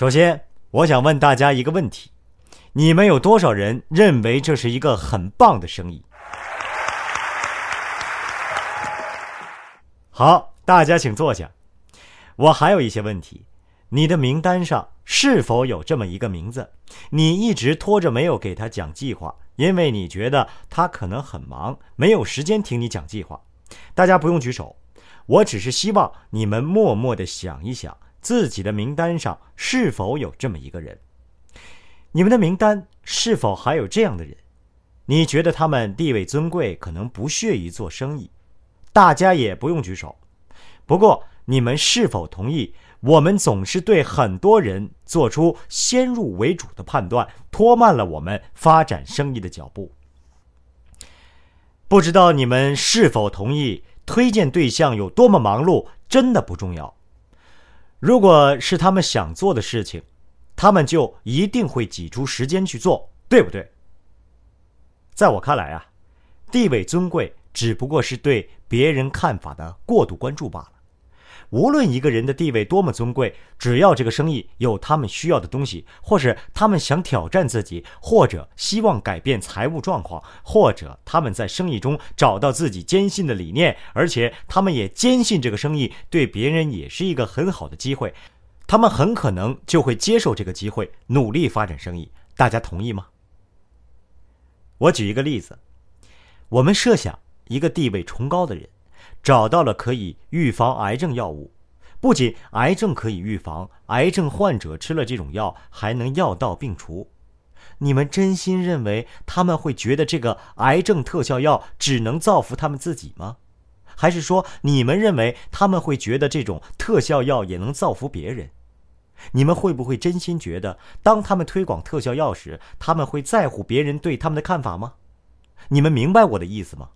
首先，我想问大家一个问题：你们有多少人认为这是一个很棒的生意？好，大家请坐下。我还有一些问题：你的名单上是否有这么一个名字？你一直拖着没有给他讲计划，因为你觉得他可能很忙，没有时间听你讲计划。大家不用举手，我只是希望你们默默的想一想。自己的名单上是否有这么一个人？你们的名单是否还有这样的人？你觉得他们地位尊贵，可能不屑于做生意？大家也不用举手。不过，你们是否同意，我们总是对很多人做出先入为主的判断，拖慢了我们发展生意的脚步？不知道你们是否同意，推荐对象有多么忙碌，真的不重要。如果是他们想做的事情，他们就一定会挤出时间去做，对不对？在我看来啊，地位尊贵只不过是对别人看法的过度关注罢了。无论一个人的地位多么尊贵，只要这个生意有他们需要的东西，或是他们想挑战自己，或者希望改变财务状况，或者他们在生意中找到自己坚信的理念，而且他们也坚信这个生意对别人也是一个很好的机会，他们很可能就会接受这个机会，努力发展生意。大家同意吗？我举一个例子，我们设想一个地位崇高的人。找到了可以预防癌症药物，不仅癌症可以预防，癌症患者吃了这种药还能药到病除。你们真心认为他们会觉得这个癌症特效药只能造福他们自己吗？还是说你们认为他们会觉得这种特效药也能造福别人？你们会不会真心觉得，当他们推广特效药时，他们会在乎别人对他们的看法吗？你们明白我的意思吗？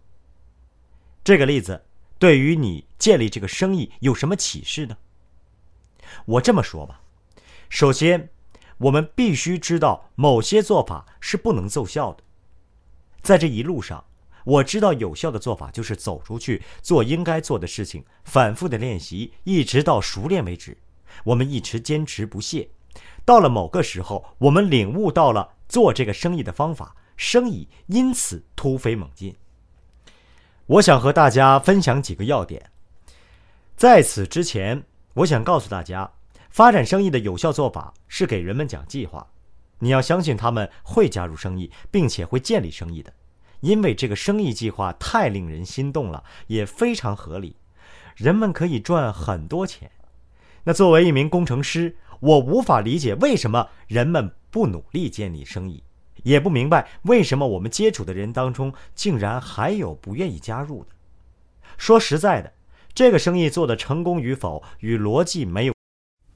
这个例子。对于你建立这个生意有什么启示呢？我这么说吧，首先，我们必须知道某些做法是不能奏效的。在这一路上，我知道有效的做法就是走出去做应该做的事情，反复的练习，一直到熟练为止。我们一直坚持不懈，到了某个时候，我们领悟到了做这个生意的方法，生意因此突飞猛进。我想和大家分享几个要点。在此之前，我想告诉大家，发展生意的有效做法是给人们讲计划。你要相信他们会加入生意，并且会建立生意的，因为这个生意计划太令人心动了，也非常合理，人们可以赚很多钱。那作为一名工程师，我无法理解为什么人们不努力建立生意。也不明白为什么我们接触的人当中竟然还有不愿意加入的。说实在的，这个生意做的成功与否与逻辑没有。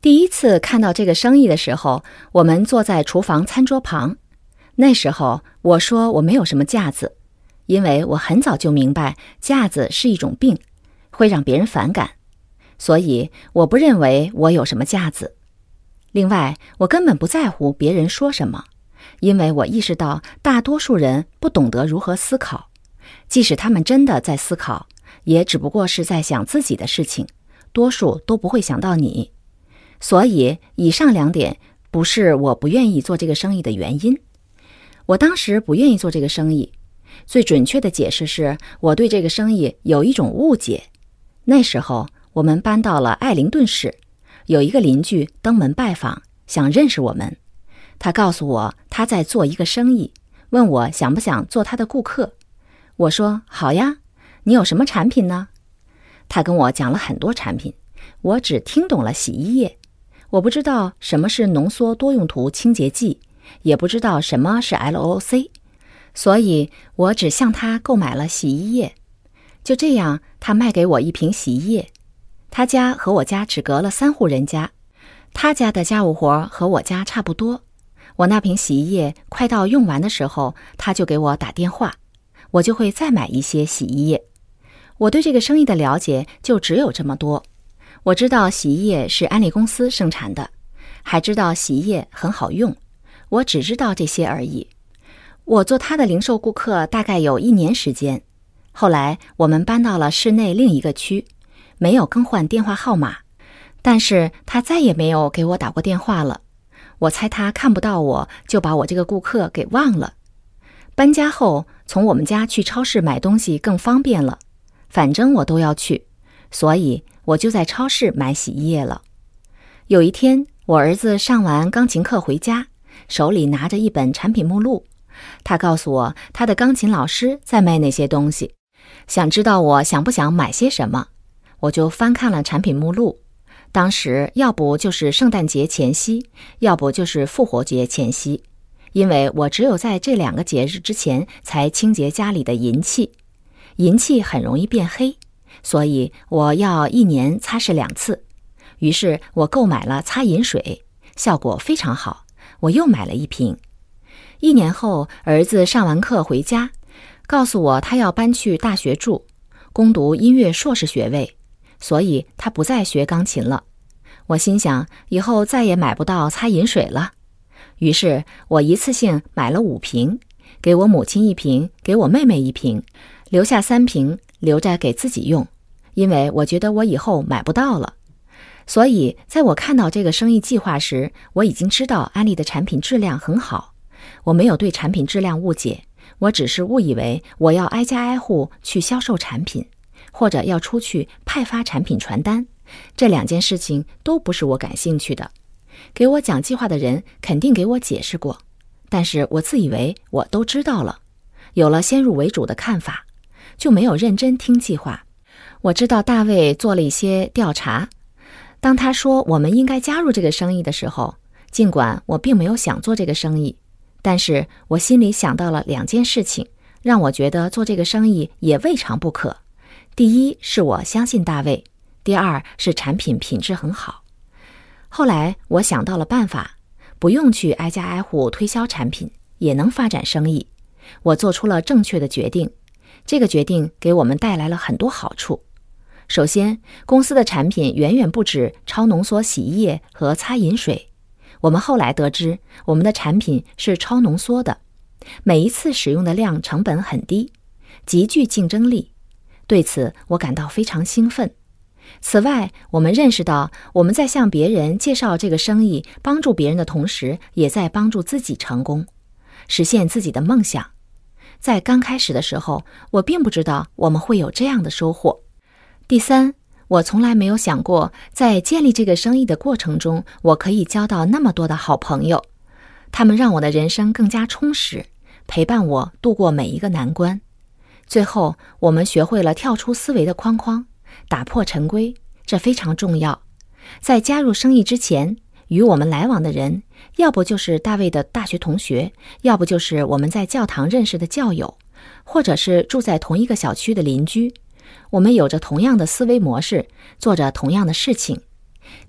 第一次看到这个生意的时候，我们坐在厨房餐桌旁。那时候我说我没有什么架子，因为我很早就明白架子是一种病，会让别人反感，所以我不认为我有什么架子。另外，我根本不在乎别人说什么。因为我意识到，大多数人不懂得如何思考，即使他们真的在思考，也只不过是在想自己的事情，多数都不会想到你。所以，以上两点不是我不愿意做这个生意的原因。我当时不愿意做这个生意，最准确的解释是我对这个生意有一种误解。那时候，我们搬到了艾灵顿市，有一个邻居登门拜访，想认识我们。他告诉我他在做一个生意，问我想不想做他的顾客。我说好呀。你有什么产品呢？他跟我讲了很多产品，我只听懂了洗衣液。我不知道什么是浓缩多用途清洁剂，也不知道什么是 LOC，所以我只向他购买了洗衣液。就这样，他卖给我一瓶洗衣液。他家和我家只隔了三户人家，他家的家务活和我家差不多。我那瓶洗衣液快到用完的时候，他就给我打电话，我就会再买一些洗衣液。我对这个生意的了解就只有这么多。我知道洗衣液是安利公司生产的，还知道洗衣液很好用。我只知道这些而已。我做他的零售顾客大概有一年时间，后来我们搬到了市内另一个区，没有更换电话号码，但是他再也没有给我打过电话了。我猜他看不到我，就把我这个顾客给忘了。搬家后，从我们家去超市买东西更方便了，反正我都要去，所以我就在超市买洗衣液了。有一天，我儿子上完钢琴课回家，手里拿着一本产品目录，他告诉我他的钢琴老师在卖那些东西，想知道我想不想买些什么，我就翻看了产品目录。当时要不就是圣诞节前夕，要不就是复活节前夕，因为我只有在这两个节日之前才清洁家里的银器，银器很容易变黑，所以我要一年擦拭两次。于是我购买了擦银水，效果非常好，我又买了一瓶。一年后，儿子上完课回家，告诉我他要搬去大学住，攻读音乐硕士学位。所以他不再学钢琴了。我心想，以后再也买不到擦银水了。于是我一次性买了五瓶，给我母亲一瓶，给我妹妹一瓶，留下三瓶留着给自己用，因为我觉得我以后买不到了。所以在我看到这个生意计划时，我已经知道安利的产品质量很好。我没有对产品质量误解，我只是误以为我要挨家挨户去销售产品。或者要出去派发产品传单，这两件事情都不是我感兴趣的。给我讲计划的人肯定给我解释过，但是我自以为我都知道了，有了先入为主的看法，就没有认真听计划。我知道大卫做了一些调查，当他说我们应该加入这个生意的时候，尽管我并没有想做这个生意，但是我心里想到了两件事情，让我觉得做这个生意也未尝不可。第一是我相信大卫，第二是产品品质很好。后来我想到了办法，不用去挨家挨户推销产品，也能发展生意。我做出了正确的决定，这个决定给我们带来了很多好处。首先，公司的产品远远不止超浓缩洗衣液和擦饮水。我们后来得知，我们的产品是超浓缩的，每一次使用的量成本很低，极具竞争力。对此，我感到非常兴奋。此外，我们认识到，我们在向别人介绍这个生意、帮助别人的同时，也在帮助自己成功，实现自己的梦想。在刚开始的时候，我并不知道我们会有这样的收获。第三，我从来没有想过，在建立这个生意的过程中，我可以交到那么多的好朋友，他们让我的人生更加充实，陪伴我度过每一个难关。最后，我们学会了跳出思维的框框，打破陈规，这非常重要。在加入生意之前，与我们来往的人，要不就是大卫的大学同学，要不就是我们在教堂认识的教友，或者是住在同一个小区的邻居。我们有着同样的思维模式，做着同样的事情。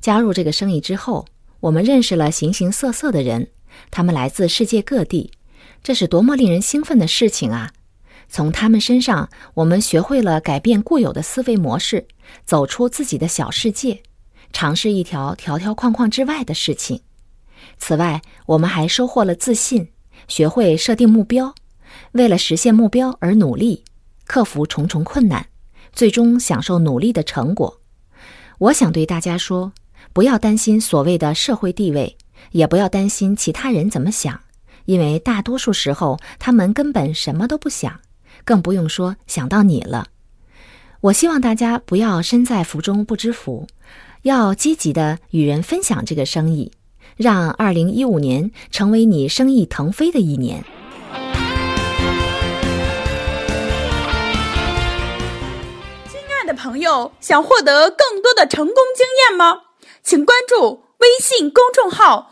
加入这个生意之后，我们认识了形形色色的人，他们来自世界各地，这是多么令人兴奋的事情啊！从他们身上，我们学会了改变固有的思维模式，走出自己的小世界，尝试一条条条框框之外的事情。此外，我们还收获了自信，学会设定目标，为了实现目标而努力，克服重重困难，最终享受努力的成果。我想对大家说，不要担心所谓的社会地位，也不要担心其他人怎么想，因为大多数时候他们根本什么都不想。更不用说想到你了。我希望大家不要身在福中不知福，要积极的与人分享这个生意，让二零一五年成为你生意腾飞的一年。亲爱的朋友，想获得更多的成功经验吗？请关注微信公众号。